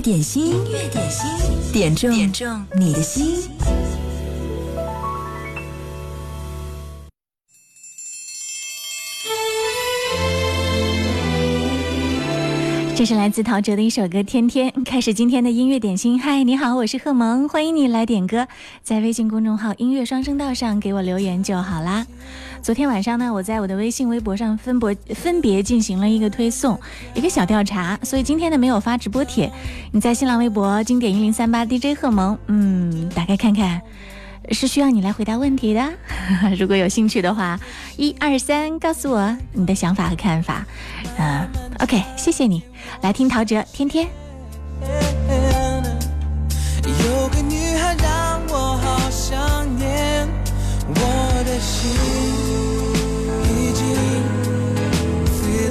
点心，音乐点心，点中点中你的心。这是来自陶喆的一首歌《天天》，开始今天的音乐点心。嗨，你好，我是贺萌，欢迎你来点歌，在微信公众号“音乐双声道”上给我留言就好啦。昨天晚上呢，我在我的微信、微博上分博分别进行了一个推送，一个小调查，所以今天呢没有发直播帖。你在新浪微博经典一零三八 DJ 贺萌，嗯，打开看看。是需要你来回答问题的，如果有兴趣的话，一二三，告诉我你的想法和看法。嗯，OK，谢谢你，来听陶喆《天天》。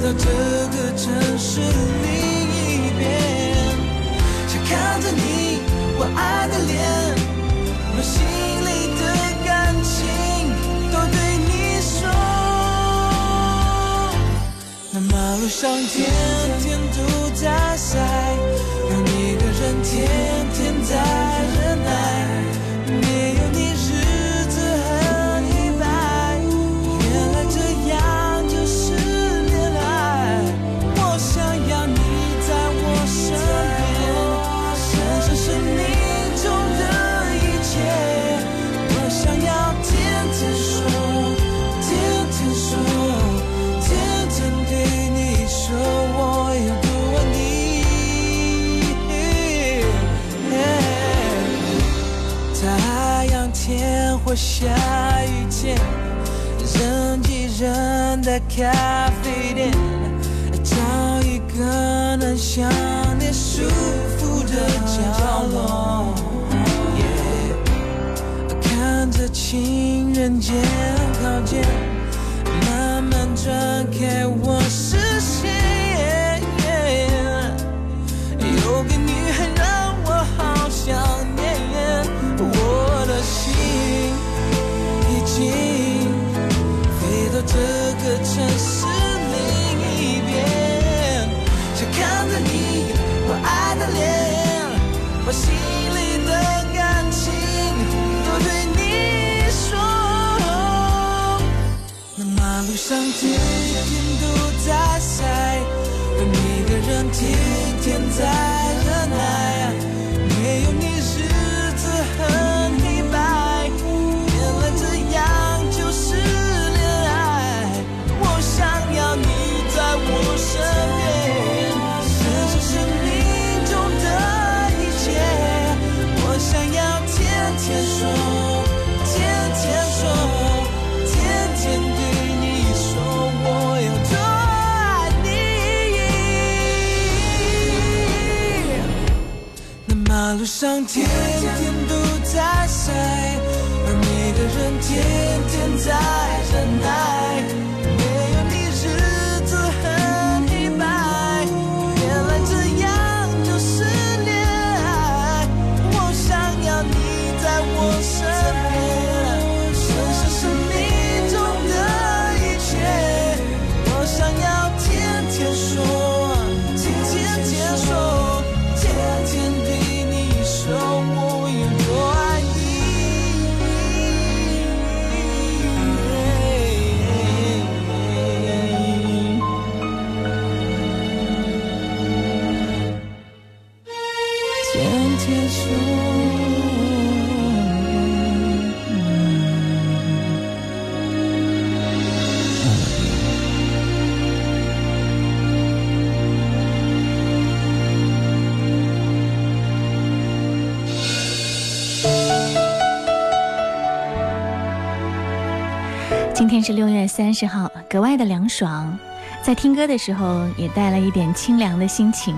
到这个城市另一边，想看着你，我爱的脸，把心里的感情都对你说。那马路上天天都在塞，有你的人天天在忍耐，的咖啡店，找一个能想念舒服的角落。看着情人节靠近，慢慢转开我上天天都在晒，而每个人天天在上天天都在晒，而每个人天天在忍耐。是六月三十号，格外的凉爽，在听歌的时候也带了一点清凉的心情。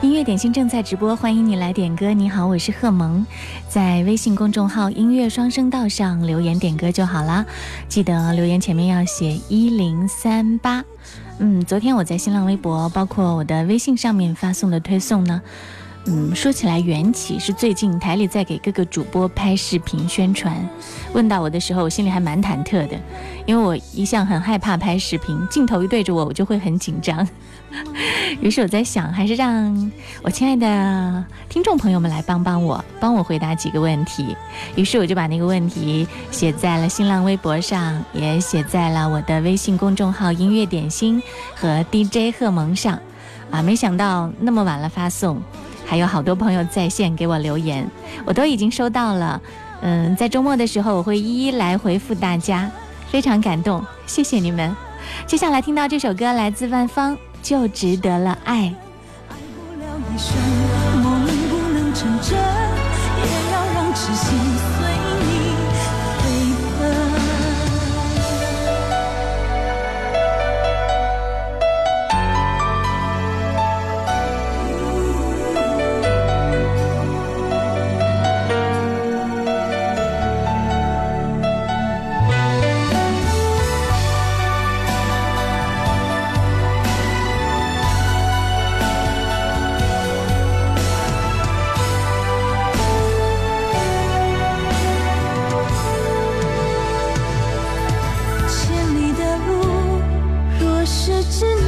音乐点心正在直播，欢迎你来点歌。你好，我是贺萌，在微信公众号“音乐双声道”上留言点歌就好啦。记得留言前面要写一零三八。嗯，昨天我在新浪微博，包括我的微信上面发送的推送呢，嗯，说起来缘起是最近台里在给各个主播拍视频宣传。问到我的时候，我心里还蛮忐忑的，因为我一向很害怕拍视频，镜头一对着我，我就会很紧张。于是我在想，还是让我亲爱的听众朋友们来帮帮我，帮我回答几个问题。于是我就把那个问题写在了新浪微博上，也写在了我的微信公众号“音乐点心”和 DJ 贺萌上。啊，没想到那么晚了发送，还有好多朋友在线给我留言，我都已经收到了。嗯，在周末的时候，我会一一来回复大家，非常感动，谢谢你们。接下来听到这首歌，来自万芳。就值得了爱。爱不了一生，梦不能成真，也要让痴心。question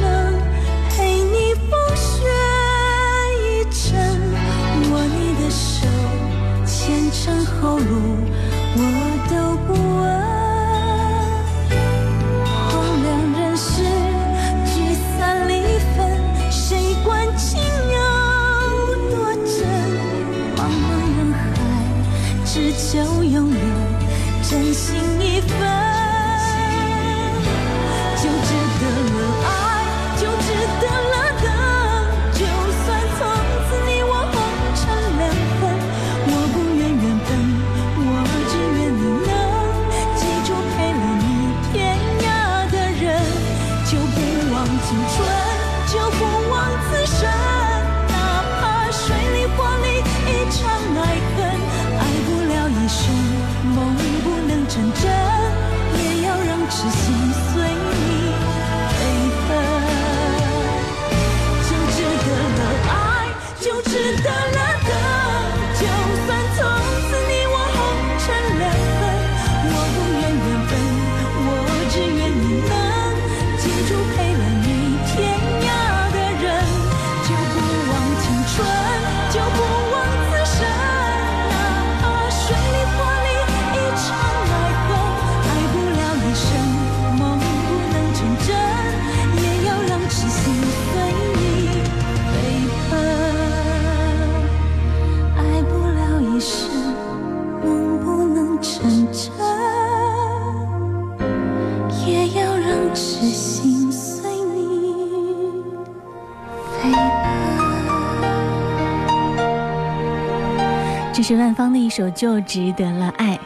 是万芳的一首《就值得了爱》。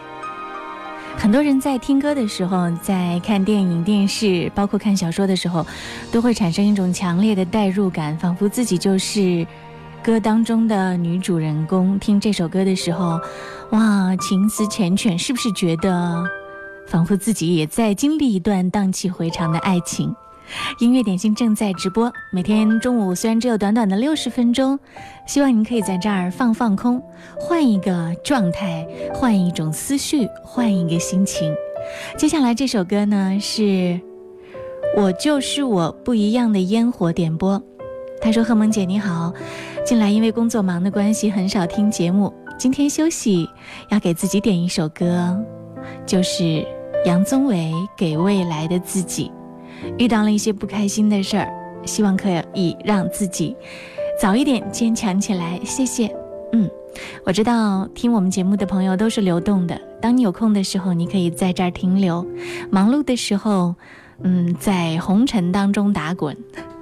很多人在听歌的时候，在看电影、电视，包括看小说的时候，都会产生一种强烈的代入感，仿佛自己就是歌当中的女主人公。听这首歌的时候，哇，情思缱绻，是不是觉得仿佛自己也在经历一段荡气回肠的爱情？音乐点心正在直播，每天中午虽然只有短短的六十分钟，希望您可以在这儿放放空，换一个状态，换一种思绪，换一个心情。接下来这首歌呢，是我就是我不一样的烟火点播。他说：“贺萌姐你好，近来因为工作忙的关系，很少听节目，今天休息，要给自己点一首歌，就是杨宗纬给未来的自己。”遇到了一些不开心的事儿，希望可以让自己早一点坚强起来。谢谢。嗯，我知道听我们节目的朋友都是流动的。当你有空的时候，你可以在这儿停留；忙碌的时候，嗯，在红尘当中打滚；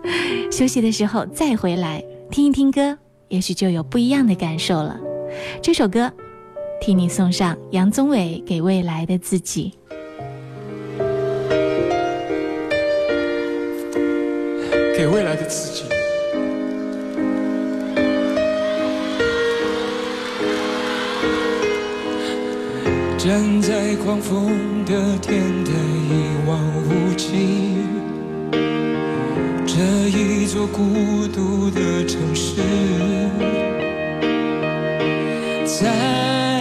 休息的时候再回来听一听歌，也许就有不一样的感受了。这首歌，替你送上杨宗纬给未来的自己。给未来的自己。站在狂风的天台一望无际这一座孤独的城市在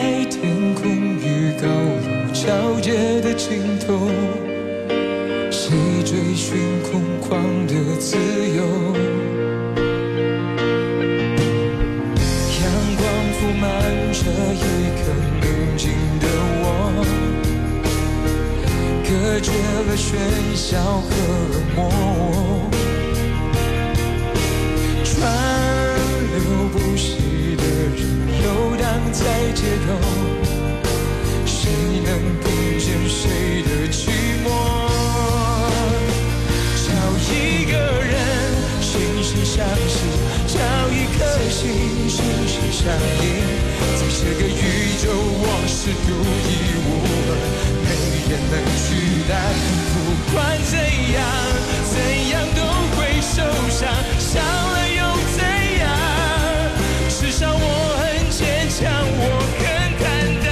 喧嚣和冷漠，川流不息的人游荡在街头，谁能听见谁的寂寞？找一个人惺惺相惜，找一颗心心心相印，在这个宇宙我是独一无二，没人能取代。不管怎样，怎样都会受伤，伤了又怎样？至少我很坚强，我很坦荡。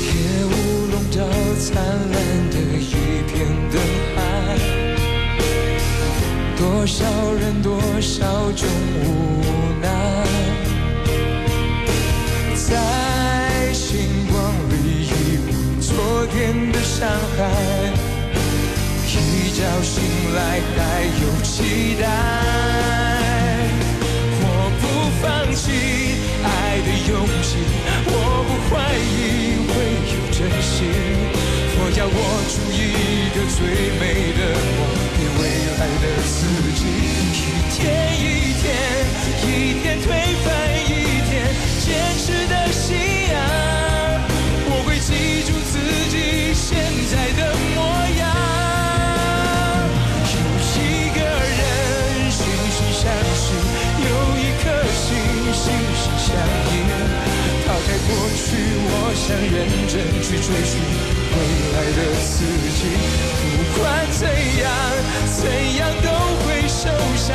夜雾笼罩灿烂多少人多少种无奈，在星光里遗忘昨天的伤害，一觉醒来还有期待。我不放弃爱的勇气，我不怀疑会有真心。我要握住一个最美想认真去追寻未来的自己。不管怎样，怎样都会受伤，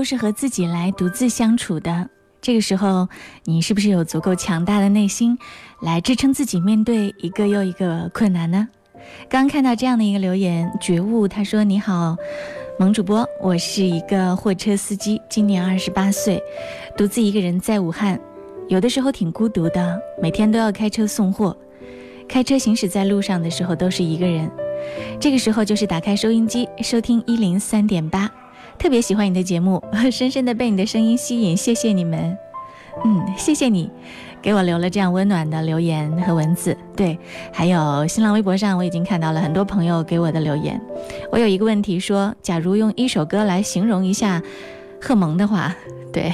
都是和自己来独自相处的。这个时候，你是不是有足够强大的内心，来支撑自己面对一个又一个困难呢？刚看到这样的一个留言，觉悟他说：“你好，萌主播，我是一个货车司机，今年二十八岁，独自一个人在武汉，有的时候挺孤独的，每天都要开车送货，开车行驶在路上的时候都是一个人。这个时候就是打开收音机，收听一零三点八。”特别喜欢你的节目，深深的被你的声音吸引，谢谢你们。嗯，谢谢你，给我留了这样温暖的留言和文字。对，还有新浪微博上我已经看到了很多朋友给我的留言。我有一个问题说，假如用一首歌来形容一下贺蒙的话，对，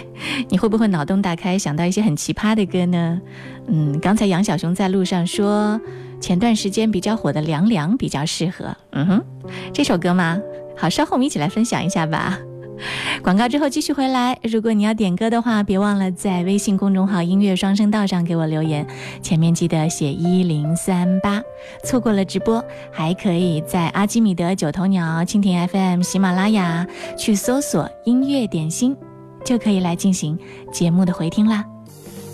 你会不会脑洞大开，想到一些很奇葩的歌呢？嗯，刚才杨小熊在路上说，前段时间比较火的《凉凉》比较适合。嗯哼，这首歌吗？好，稍后我们一起来分享一下吧。广告之后继续回来。如果你要点歌的话，别忘了在微信公众号“音乐双声道”上给我留言，前面记得写一零三八。错过了直播，还可以在阿基米德、九头鸟、蜻蜓 FM、喜马拉雅去搜索“音乐点心”，就可以来进行节目的回听啦。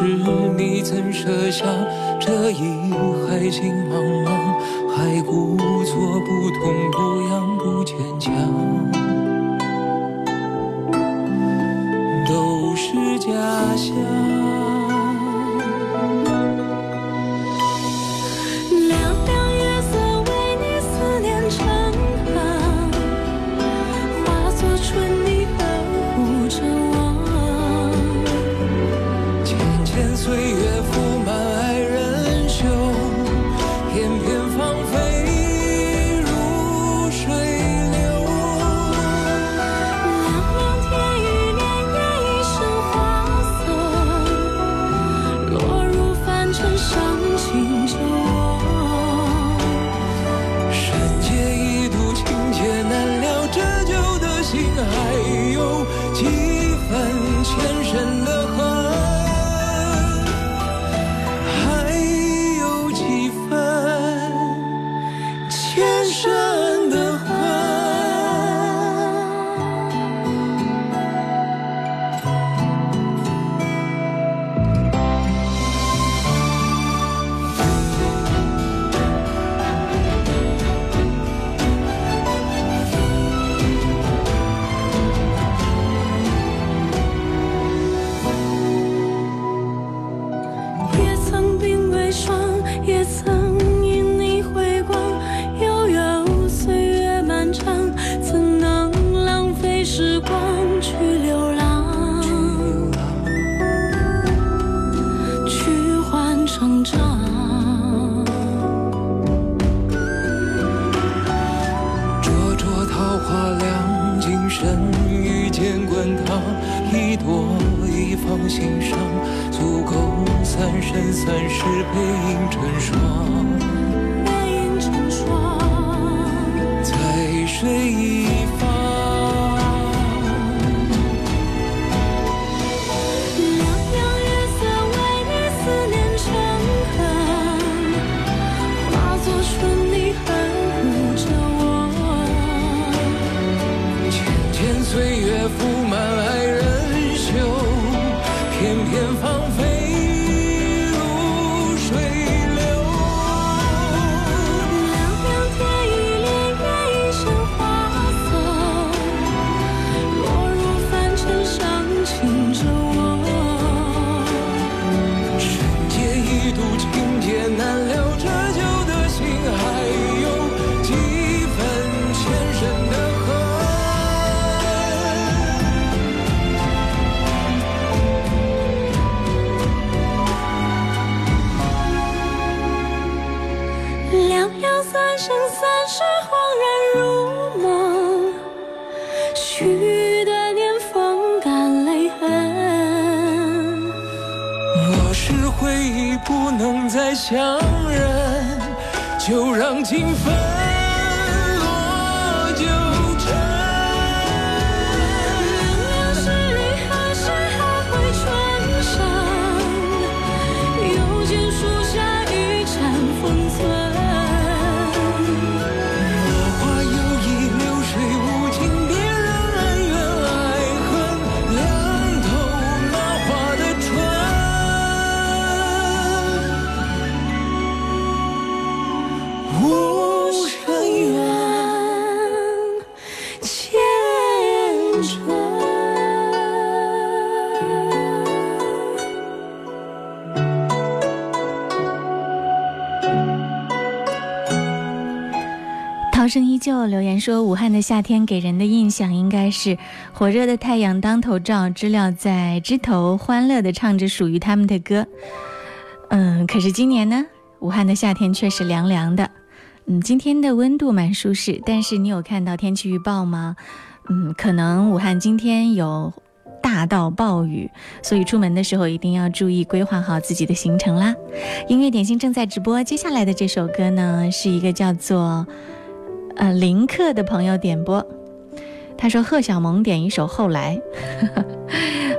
是你曾设想，这一海情茫茫，还故作不痛不痒不坚强。强忍就让情分就留言说武汉的夏天给人的印象应该是火热的太阳当头照知了在枝头欢乐的唱着属于他们的歌。嗯可是今年呢武汉的夏天却是凉凉的。嗯今天的温度蛮舒适但是你有看到天气预报吗？嗯可能武汉今天有大到暴雨所以出门的时候一定要注意规划好自己的行程啦。音乐点心正在直播接下来的这首歌呢是一个叫做呃林克的朋友点播，他说贺小萌点一首《后来》呵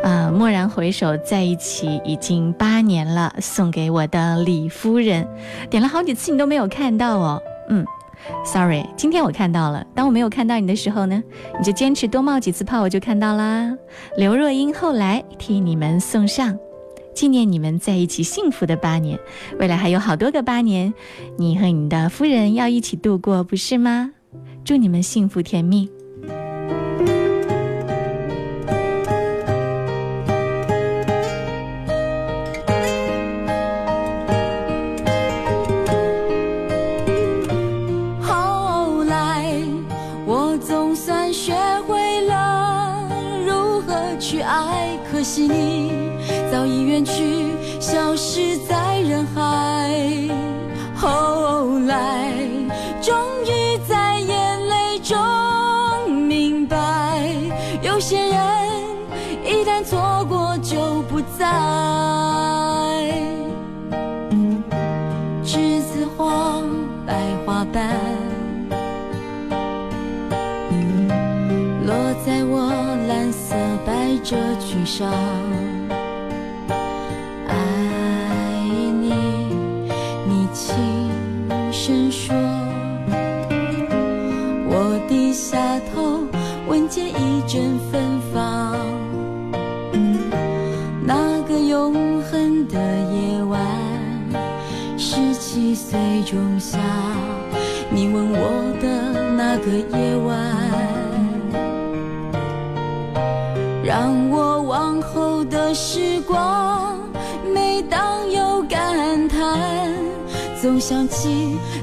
呵，啊、蓦然回首，在一起已经八年了，送给我的李夫人，点了好几次你都没有看到哦，嗯，sorry，今天我看到了，当我没有看到你的时候呢，你就坚持多冒几次泡，我就看到啦。刘若英后来替你们送上。纪念你们在一起幸福的八年，未来还有好多个八年，你和你的夫人要一起度过，不是吗？祝你们幸福甜蜜。海。后来，终于在眼泪中明白，有些人一旦错过就不再。栀子花白花瓣，落在我蓝色百褶裙上。说。我低下头，闻见一阵芬芳。那个永恒的夜晚。十七岁仲夏，你吻我的那个夜晚，让我往后的时光，每当有感叹，总想起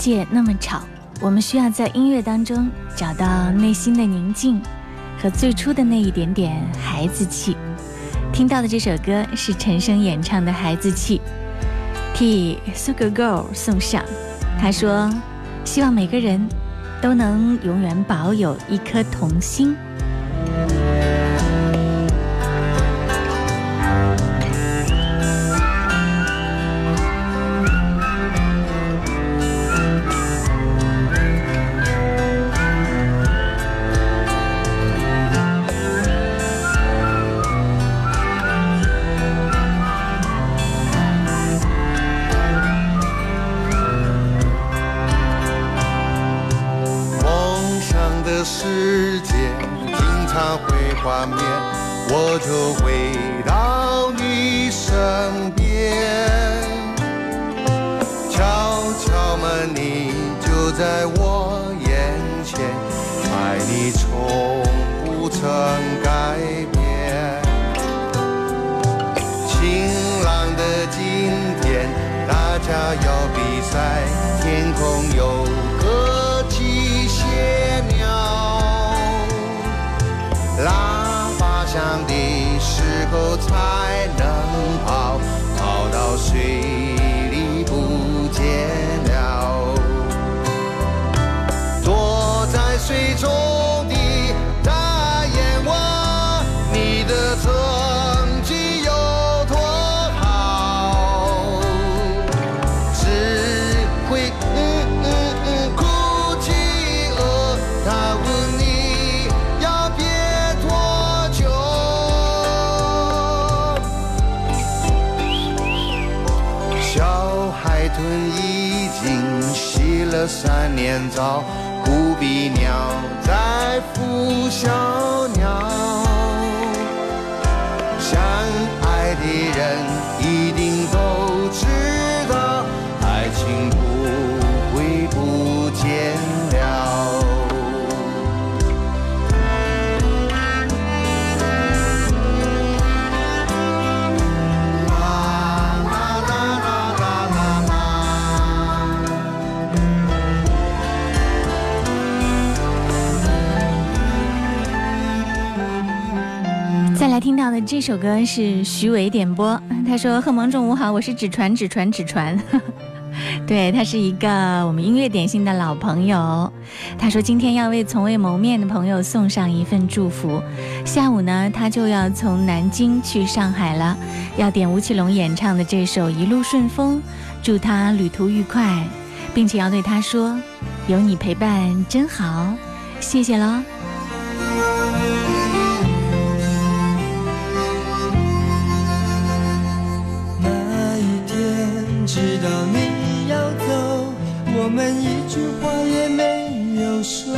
界那么吵，我们需要在音乐当中找到内心的宁静和最初的那一点点孩子气。听到的这首歌是陈升演唱的《孩子气》，替 Sugar Girl 送上。他说：“希望每个人都能永远保有一颗童心。”天早，不比鸟在孵小这首歌是徐伟点播，他说：“贺萌中午好，我是纸船纸船纸船。” 对他是一个我们音乐点心的老朋友。他说今天要为从未谋面的朋友送上一份祝福。下午呢，他就要从南京去上海了，要点吴奇隆演唱的这首《一路顺风》，祝他旅途愉快，并且要对他说：“有你陪伴真好，谢谢喽。”我们一句话也没有说。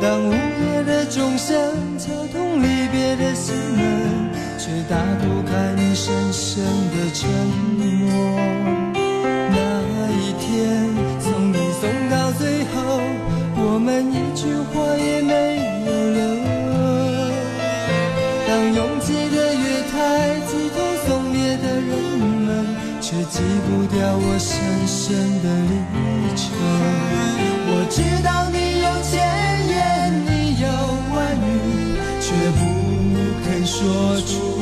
当午夜的钟声敲痛离别的心门，却打不开你深深的沉默。那一天，送你送到最后，我们一句话也没有留。记不掉我深。深的离愁，我知道你有千言，你有万语，却不肯说出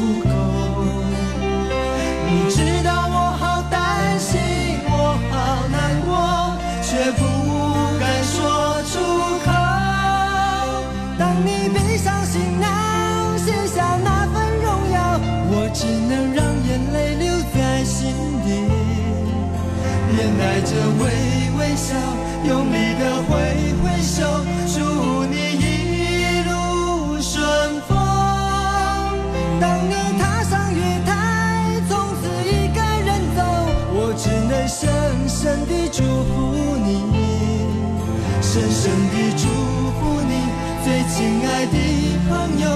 亲爱的朋友，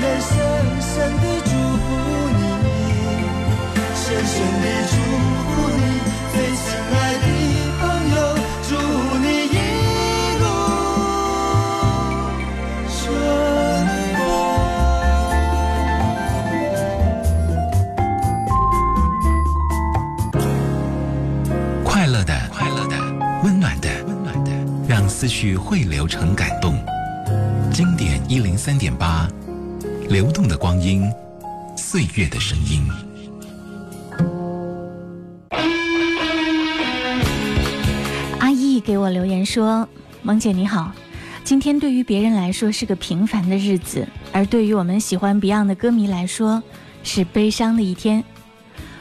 能深深地祝福你，深深地祝福你，最亲爱的朋友，祝你一路顺快乐的，快乐的，温暖的，温暖的，让思绪汇流成感动。经典一零三点八，流动的光阴，岁月的声音。阿义给我留言说：“萌姐你好，今天对于别人来说是个平凡的日子，而对于我们喜欢 Beyond 的歌迷来说是悲伤的一天。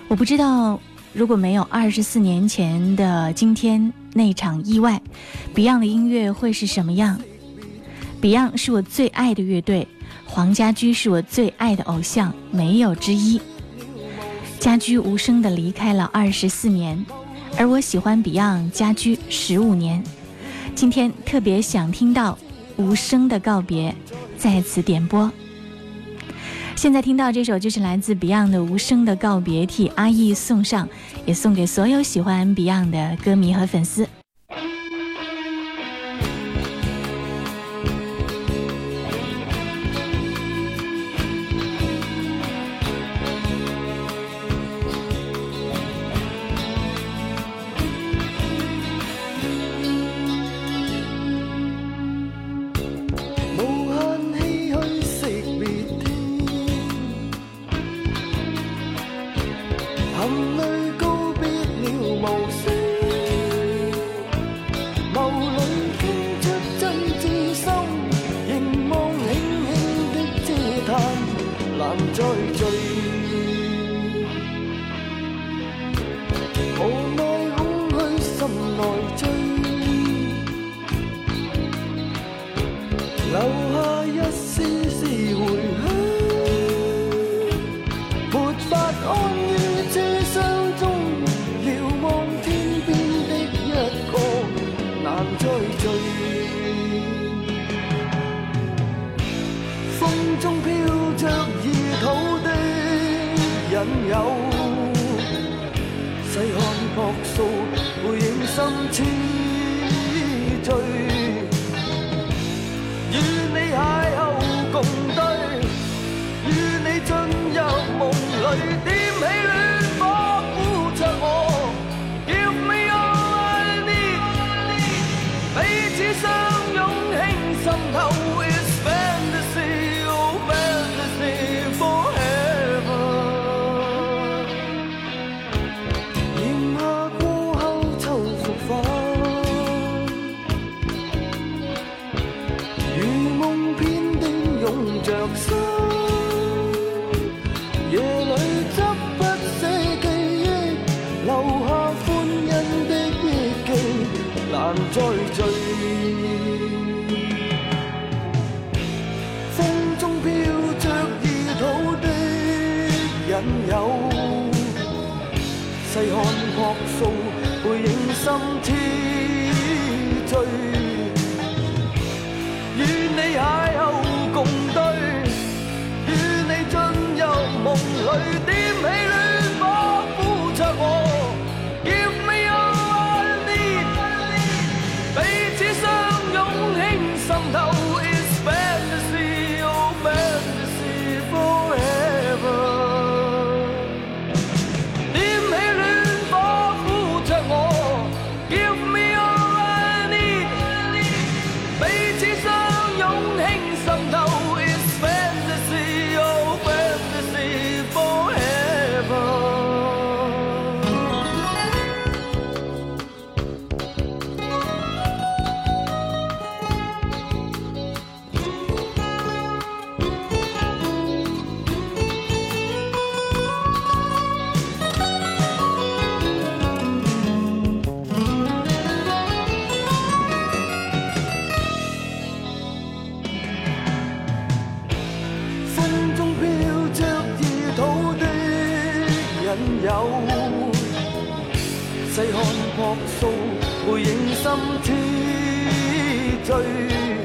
我不知道如果没有二十四年前的今天那场意外，Beyond 的音乐会是什么样？Beyond 是我最爱的乐队，黄家驹是我最爱的偶像，没有之一。家驹无声地离开了二十四年。”而我喜欢 Beyond 家驹十五年，今天特别想听到无声的告别，在此点播。现在听到这首就是来自 Beyond 的《无声的告别》，替阿义送上，也送给所有喜欢 Beyond 的歌迷和粉丝。引誘，細看朴素背影心痴醉。与你邂逅共对，与你进入梦里，点起夢裏，追，